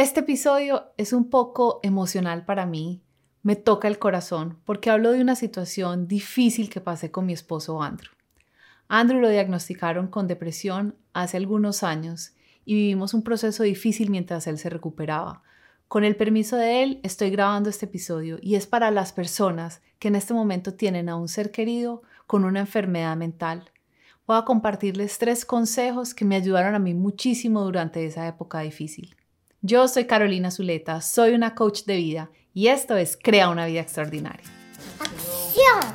Este episodio es un poco emocional para mí, me toca el corazón porque hablo de una situación difícil que pasé con mi esposo Andrew. Andrew lo diagnosticaron con depresión hace algunos años y vivimos un proceso difícil mientras él se recuperaba. Con el permiso de él, estoy grabando este episodio y es para las personas que en este momento tienen a un ser querido con una enfermedad mental. Voy a compartirles tres consejos que me ayudaron a mí muchísimo durante esa época difícil. Yo soy Carolina Zuleta, soy una coach de vida y esto es Crea una vida extraordinaria. ¡Acción!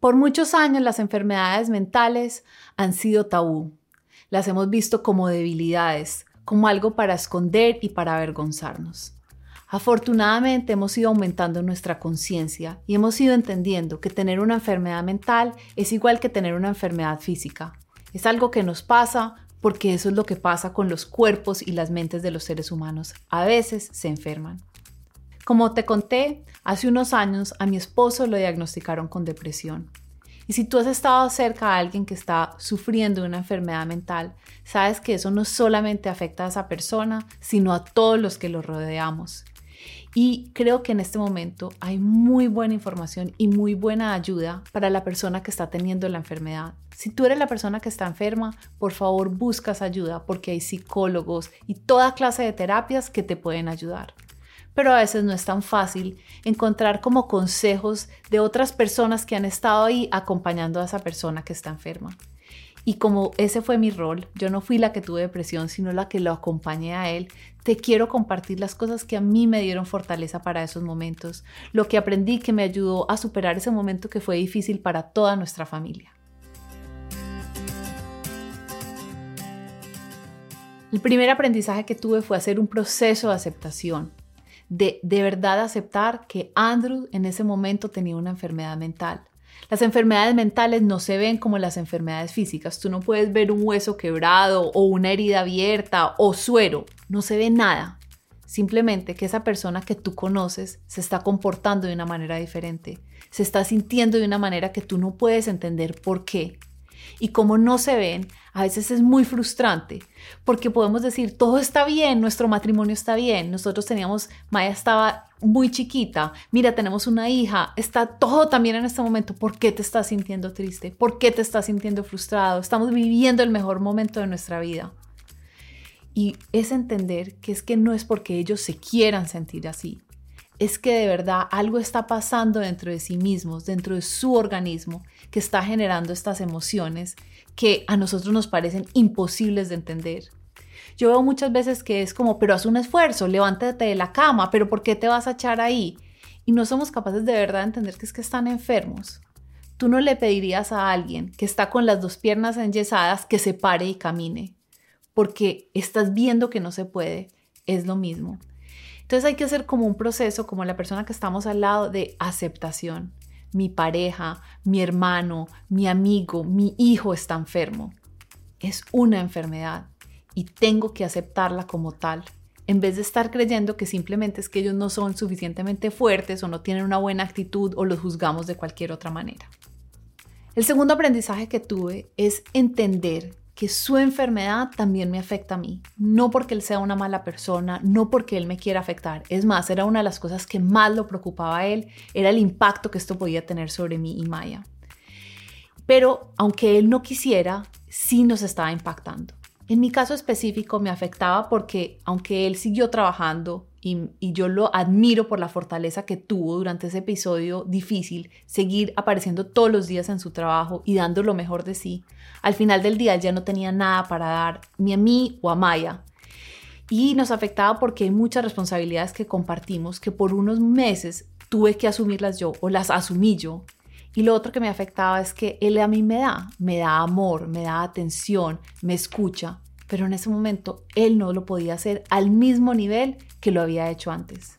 Por muchos años las enfermedades mentales han sido tabú. Las hemos visto como debilidades, como algo para esconder y para avergonzarnos. Afortunadamente hemos ido aumentando nuestra conciencia y hemos ido entendiendo que tener una enfermedad mental es igual que tener una enfermedad física. Es algo que nos pasa porque eso es lo que pasa con los cuerpos y las mentes de los seres humanos. A veces se enferman. Como te conté, hace unos años a mi esposo lo diagnosticaron con depresión. Y si tú has estado cerca a alguien que está sufriendo de una enfermedad mental, sabes que eso no solamente afecta a esa persona, sino a todos los que lo rodeamos. Y creo que en este momento hay muy buena información y muy buena ayuda para la persona que está teniendo la enfermedad. Si tú eres la persona que está enferma, por favor buscas ayuda porque hay psicólogos y toda clase de terapias que te pueden ayudar pero a veces no es tan fácil encontrar como consejos de otras personas que han estado ahí acompañando a esa persona que está enferma. Y como ese fue mi rol, yo no fui la que tuve depresión, sino la que lo acompañé a él, te quiero compartir las cosas que a mí me dieron fortaleza para esos momentos, lo que aprendí que me ayudó a superar ese momento que fue difícil para toda nuestra familia. El primer aprendizaje que tuve fue hacer un proceso de aceptación de de verdad aceptar que Andrew en ese momento tenía una enfermedad mental. Las enfermedades mentales no se ven como las enfermedades físicas. Tú no puedes ver un hueso quebrado o una herida abierta o suero. No se ve nada. Simplemente que esa persona que tú conoces se está comportando de una manera diferente. Se está sintiendo de una manera que tú no puedes entender por qué. Y como no se ven, a veces es muy frustrante porque podemos decir, todo está bien, nuestro matrimonio está bien, nosotros teníamos, Maya estaba muy chiquita, mira, tenemos una hija, está todo también en este momento, ¿por qué te estás sintiendo triste? ¿Por qué te estás sintiendo frustrado? Estamos viviendo el mejor momento de nuestra vida. Y es entender que es que no es porque ellos se quieran sentir así, es que de verdad algo está pasando dentro de sí mismos, dentro de su organismo, que está generando estas emociones que a nosotros nos parecen imposibles de entender. Yo veo muchas veces que es como, pero haz un esfuerzo, levántate de la cama, pero ¿por qué te vas a echar ahí? Y no somos capaces de verdad de entender que es que están enfermos. Tú no le pedirías a alguien que está con las dos piernas enyesadas que se pare y camine, porque estás viendo que no se puede. Es lo mismo. Entonces hay que hacer como un proceso, como la persona que estamos al lado, de aceptación. Mi pareja, mi hermano, mi amigo, mi hijo está enfermo. Es una enfermedad y tengo que aceptarla como tal. En vez de estar creyendo que simplemente es que ellos no son suficientemente fuertes o no tienen una buena actitud o los juzgamos de cualquier otra manera. El segundo aprendizaje que tuve es entender que su enfermedad también me afecta a mí. No porque él sea una mala persona, no porque él me quiera afectar. Es más, era una de las cosas que más lo preocupaba a él, era el impacto que esto podía tener sobre mí y Maya. Pero aunque él no quisiera, sí nos estaba impactando. En mi caso específico me afectaba porque aunque él siguió trabajando y, yo lo admiro por la fortaleza que tuvo durante ese episodio difícil, seguir apareciendo todos los días en su trabajo y dando lo mejor de sí. Al final del día ya no tenía nada para dar ni a mí o a Maya. Y nos afectaba porque hay muchas responsabilidades que compartimos que por unos meses tuve que asumirlas yo o las asumí yo. Y lo otro que me afectaba es que él a mí me da, me da amor, me da atención, me escucha, pero en ese momento él no lo podía hacer al mismo nivel que lo había hecho antes.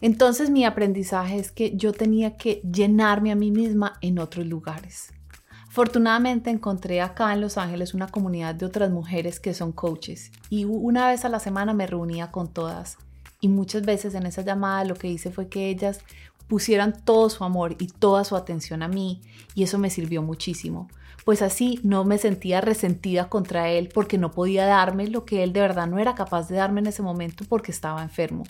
Entonces mi aprendizaje es que yo tenía que llenarme a mí misma en otros lugares. Afortunadamente encontré acá en Los Ángeles una comunidad de otras mujeres que son coaches y una vez a la semana me reunía con todas y muchas veces en esa llamada lo que hice fue que ellas pusieran todo su amor y toda su atención a mí y eso me sirvió muchísimo, pues así no me sentía resentida contra él porque no podía darme lo que él de verdad no era capaz de darme en ese momento porque estaba enfermo.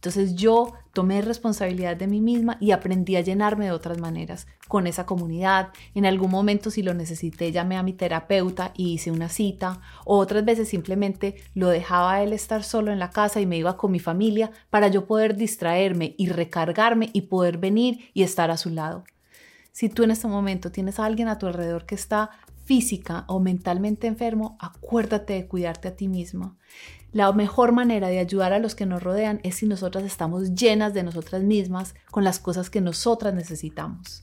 Entonces yo tomé responsabilidad de mí misma y aprendí a llenarme de otras maneras, con esa comunidad. En algún momento si lo necesité llamé a mi terapeuta y hice una cita, o otras veces simplemente lo dejaba a él estar solo en la casa y me iba con mi familia para yo poder distraerme y recargarme y poder venir y estar a su lado. Si tú en este momento tienes a alguien a tu alrededor que está física o mentalmente enfermo, acuérdate de cuidarte a ti misma. La mejor manera de ayudar a los que nos rodean es si nosotras estamos llenas de nosotras mismas con las cosas que nosotras necesitamos.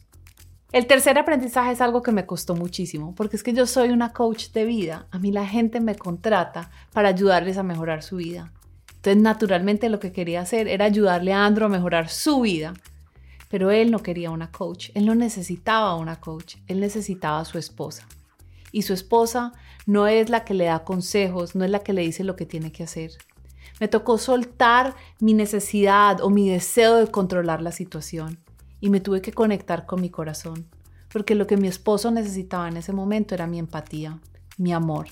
El tercer aprendizaje es algo que me costó muchísimo, porque es que yo soy una coach de vida. A mí la gente me contrata para ayudarles a mejorar su vida. Entonces, naturalmente lo que quería hacer era ayudarle a Andro a mejorar su vida. Pero él no quería una coach, él no necesitaba una coach, él necesitaba a su esposa y su esposa no es la que le da consejos, no es la que le dice lo que tiene que hacer. Me tocó soltar mi necesidad o mi deseo de controlar la situación y me tuve que conectar con mi corazón, porque lo que mi esposo necesitaba en ese momento era mi empatía, mi amor.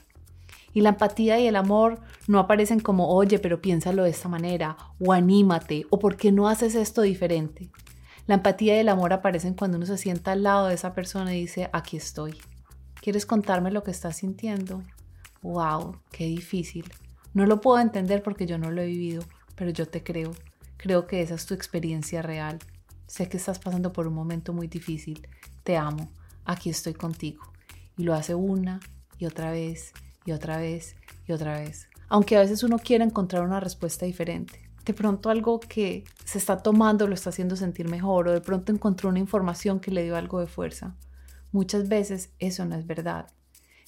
Y la empatía y el amor no aparecen como, oye, pero piénsalo de esta manera, o anímate, o por qué no haces esto diferente. La empatía y el amor aparecen cuando uno se sienta al lado de esa persona y dice, aquí estoy. ¿Quieres contarme lo que estás sintiendo? ¡Wow! ¡Qué difícil! No lo puedo entender porque yo no lo he vivido, pero yo te creo. Creo que esa es tu experiencia real. Sé que estás pasando por un momento muy difícil. Te amo. Aquí estoy contigo. Y lo hace una y otra vez y otra vez y otra vez. Aunque a veces uno quiere encontrar una respuesta diferente. De pronto algo que se está tomando lo está haciendo sentir mejor o de pronto encontró una información que le dio algo de fuerza. Muchas veces eso no es verdad.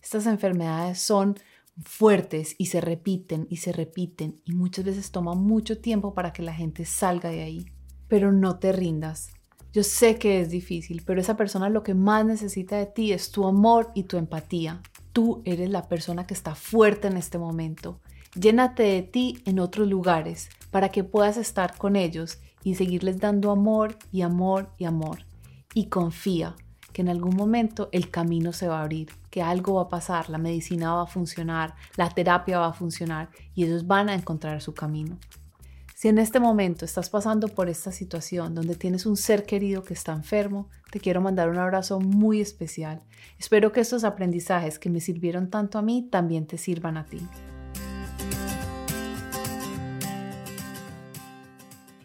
Estas enfermedades son fuertes y se repiten y se repiten y muchas veces toma mucho tiempo para que la gente salga de ahí. Pero no te rindas. Yo sé que es difícil, pero esa persona lo que más necesita de ti es tu amor y tu empatía. Tú eres la persona que está fuerte en este momento. Llénate de ti en otros lugares para que puedas estar con ellos y seguirles dando amor y amor y amor. Y confía, que en algún momento el camino se va a abrir, que algo va a pasar, la medicina va a funcionar, la terapia va a funcionar y ellos van a encontrar su camino. Si en este momento estás pasando por esta situación donde tienes un ser querido que está enfermo, te quiero mandar un abrazo muy especial. Espero que estos aprendizajes que me sirvieron tanto a mí también te sirvan a ti.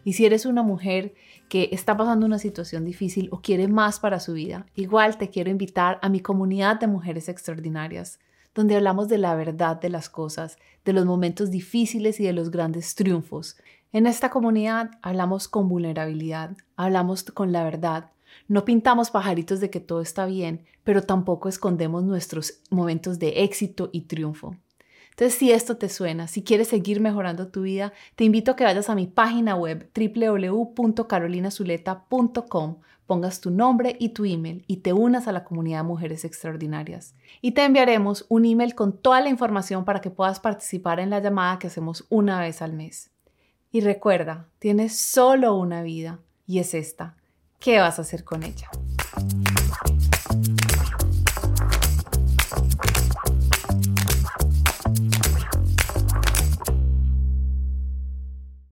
Y si eres una mujer que está pasando una situación difícil o quiere más para su vida, igual te quiero invitar a mi comunidad de mujeres extraordinarias, donde hablamos de la verdad de las cosas, de los momentos difíciles y de los grandes triunfos. En esta comunidad hablamos con vulnerabilidad, hablamos con la verdad. No pintamos pajaritos de que todo está bien, pero tampoco escondemos nuestros momentos de éxito y triunfo. Entonces, si esto te suena, si quieres seguir mejorando tu vida, te invito a que vayas a mi página web www.carolinazuleta.com, pongas tu nombre y tu email y te unas a la comunidad de mujeres extraordinarias. Y te enviaremos un email con toda la información para que puedas participar en la llamada que hacemos una vez al mes. Y recuerda, tienes solo una vida y es esta. ¿Qué vas a hacer con ella?